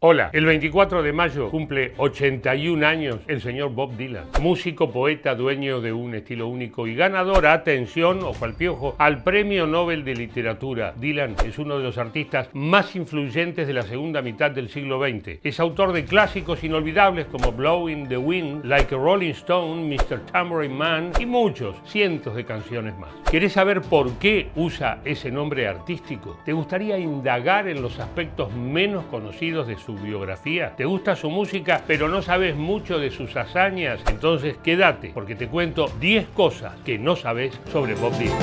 Hola, el 24 de mayo cumple 81 años el señor Bob Dylan, músico, poeta, dueño de un estilo único y ganador, atención, o al piojo, al Premio Nobel de Literatura. Dylan es uno de los artistas más influyentes de la segunda mitad del siglo XX. Es autor de clásicos inolvidables como Blowing the Wind, Like a Rolling Stone, Mr. Tambourine Man y muchos, cientos de canciones más. ¿Querés saber por qué usa ese nombre artístico? ¿Te gustaría indagar en los aspectos menos conocidos de su su biografía? ¿Te gusta su música pero no sabes mucho de sus hazañas? Entonces quédate porque te cuento 10 cosas que no sabes sobre Bob Dylan.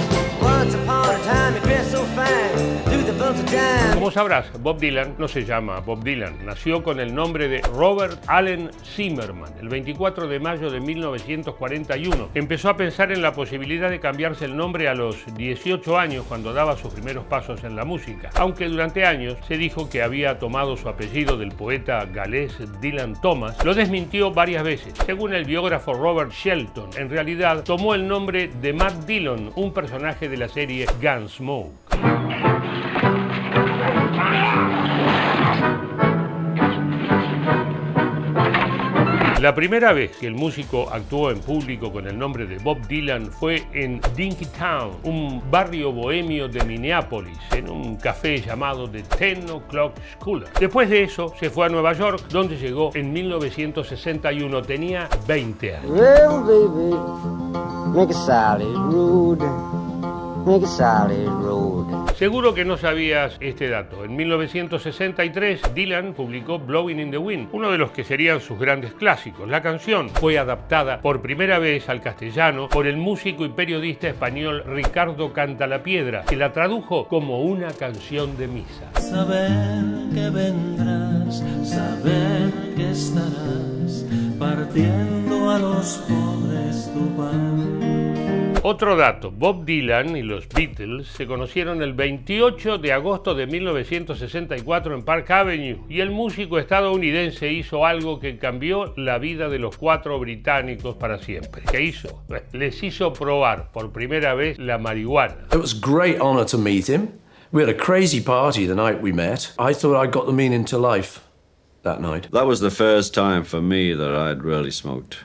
Como sabrás, Bob Dylan no se llama Bob Dylan. Nació con el nombre de Robert Allen Zimmerman el 24 de mayo de 1941. Empezó a pensar en la posibilidad de cambiarse el nombre a los 18 años cuando daba sus primeros pasos en la música, aunque durante años se dijo que había tomado su apellido del poeta galés Dylan Thomas, lo desmintió varias veces. Según el biógrafo Robert Shelton, en realidad tomó el nombre de Matt Dillon, un personaje de la serie Gunsmoke. La primera vez que el músico actuó en público con el nombre de Bob Dylan fue en Dinkytown, un barrio bohemio de Minneapolis, en un café llamado The Ten O'Clock Schooler. Después de eso se fue a Nueva York, donde llegó en 1961. Tenía 20 años. Seguro que no sabías este dato. En 1963, Dylan publicó Blowing in the Wind, uno de los que serían sus grandes clásicos. La canción fue adaptada por primera vez al castellano por el músico y periodista español Ricardo Cantalapiedra, que la tradujo como una canción de misa. Saber que vendrás, saber que estarás partiendo a los pobres tu pan. Otro dato, Bob Dylan y los Beatles se conocieron el 28 de agosto de 1964 en Park Avenue y el músico estadounidense hizo algo que cambió la vida de los cuatro británicos para siempre. ¿Qué hizo? Les hizo probar por primera vez la marihuana. It was great honor to meet him. We had a crazy party the night we met. I thought I got the meaning to life that night. That was the first time for me that I'd really smoked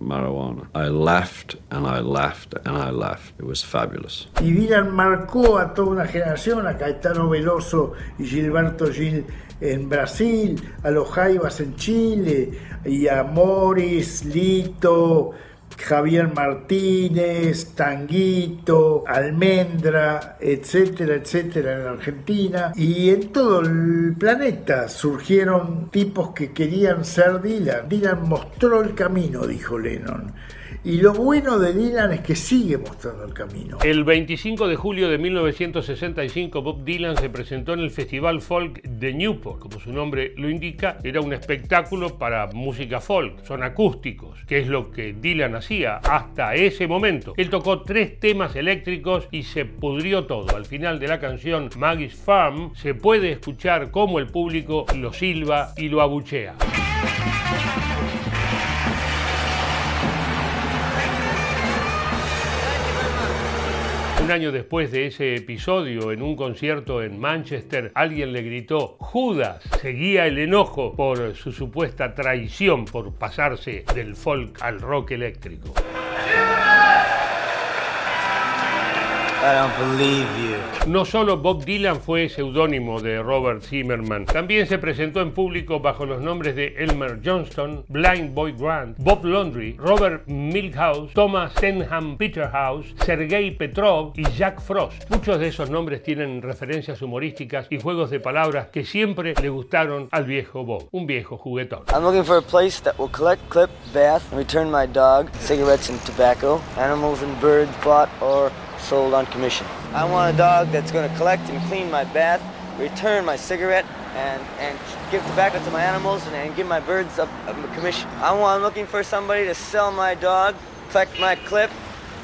marijuana. I laughed and I laughed and I laughed. It was fabulous. Y Dylan marcó a toda una generación, a Caetano Veloso y Gilberto Gil en Brasil, a los Jaivas en Chile, y a Morris, Lito, Javier Martínez, Tanguito, Almendra, etcétera, etcétera, en Argentina. Y en todo el planeta surgieron tipos que querían ser Dylan. Dylan mostró el camino, dijo Lennon. Y lo bueno de Dylan es que sigue mostrando el camino. El 25 de julio de 1965, Bob Dylan se presentó en el Festival Folk de Newport. Como su nombre lo indica, era un espectáculo para música folk, son acústicos, que es lo que Dylan hacía hasta ese momento. Él tocó tres temas eléctricos y se pudrió todo. Al final de la canción Maggie's Farm se puede escuchar cómo el público lo silba y lo abuchea. Un año después de ese episodio, en un concierto en Manchester, alguien le gritó, Judas, seguía el enojo por su supuesta traición por pasarse del folk al rock eléctrico. No solo Bob Dylan fue seudónimo de Robert Zimmerman, también se presentó en público bajo los nombres de Elmer Johnston, Blind Boy Grant, Bob Laundry, Robert Milhouse, Thomas Stenham Peterhouse, Sergei Petrov y Jack Frost. Muchos de esos nombres tienen referencias humorísticas y juegos de palabras que siempre le gustaron al viejo Bob, un viejo juguetón. I'm looking for a place that will collect, clip, bath, and return my dog, cigarettes and tobacco, animals and birds bought or sold on commission. I want a dog that's going to collect and clean my bath, return my cigarette, and, and give tobacco to my animals and, and give my birds a, a commission. I want, I'm looking for somebody to sell my dog, collect my clip,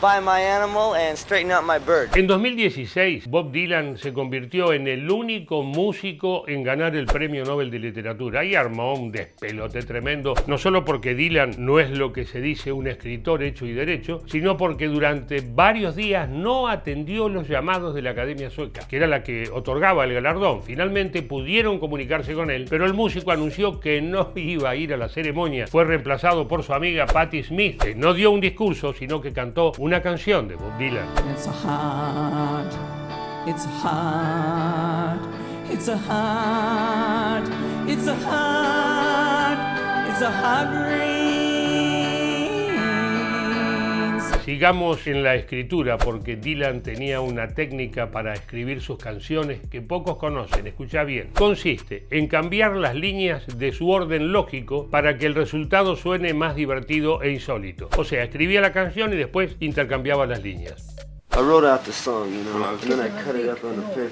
my animal and straighten out my bird. En 2016, Bob Dylan se convirtió en el único músico en ganar el Premio Nobel de Literatura y armó un despelote tremendo, no solo porque Dylan no es lo que se dice un escritor hecho y derecho, sino porque durante varios días no atendió los llamados de la Academia Sueca, que era la que otorgaba el galardón. Finalmente pudieron comunicarse con él, pero el músico anunció que no iba a ir a la ceremonia. Fue reemplazado por su amiga Patti Smith, que no dio un discurso, sino que cantó una canción de Bob Dylan. It's a heart, it's a heart, it's a heart, it's a heart, it's a heart Sigamos en la escritura porque Dylan tenía una técnica para escribir sus canciones que pocos conocen. Escucha bien. Consiste en cambiar las líneas de su orden lógico para que el resultado suene más divertido e insólito. O sea, escribía la canción y después intercambiaba las líneas. I wrote out the song, you know, and then I cut it up on the paper,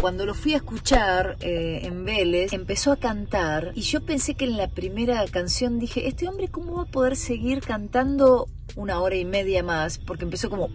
Cuando lo fui a escuchar eh, en Vélez, empezó a cantar y yo pensé que en la primera canción dije, este hombre cómo va a poder seguir cantando una hora y media más, porque empezó como...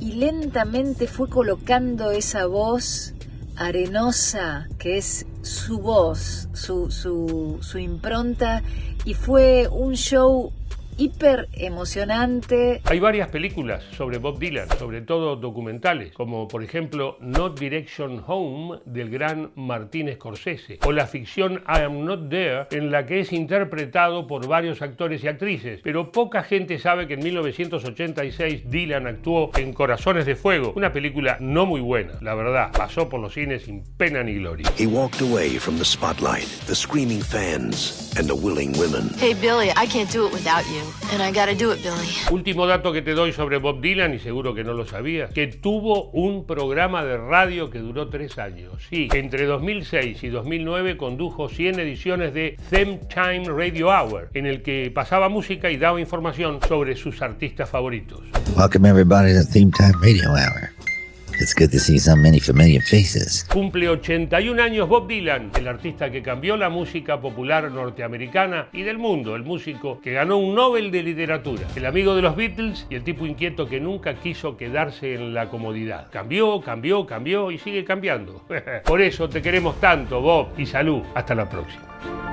Y lentamente fue colocando esa voz arenosa que es su voz, su, su, su impronta, y fue un show hiper emocionante. Hay varias películas sobre Bob Dylan, sobre todo documentales, como por ejemplo Not Direction Home del gran Martín Scorsese, o la ficción I Am Not There, en la que es interpretado por varios actores y actrices. Pero poca gente sabe que en 1986 Dylan actuó en Corazones de Fuego, una película no muy buena, la verdad, pasó por los cines sin pena ni gloria. He walked away from the spotlight, the screaming fans, and the willing women. Hey, Billy, I can't do it without you. And I gotta do it, Billy. Último dato que te doy sobre Bob Dylan, y seguro que no lo sabías, que tuvo un programa de radio que duró tres años. Sí, entre 2006 y 2009 condujo 100 ediciones de Them Time Radio Hour, en el que pasaba música y daba información sobre sus artistas favoritos. Welcome everybody to Theme Time Radio Hour. It's good to see so many familiar faces. Cumple 81 años Bob Dylan, el artista que cambió la música popular norteamericana y del mundo, el músico que ganó un Nobel de Literatura, el amigo de los Beatles y el tipo inquieto que nunca quiso quedarse en la comodidad. Cambió, cambió, cambió y sigue cambiando. Por eso te queremos tanto, Bob, y salud. Hasta la próxima.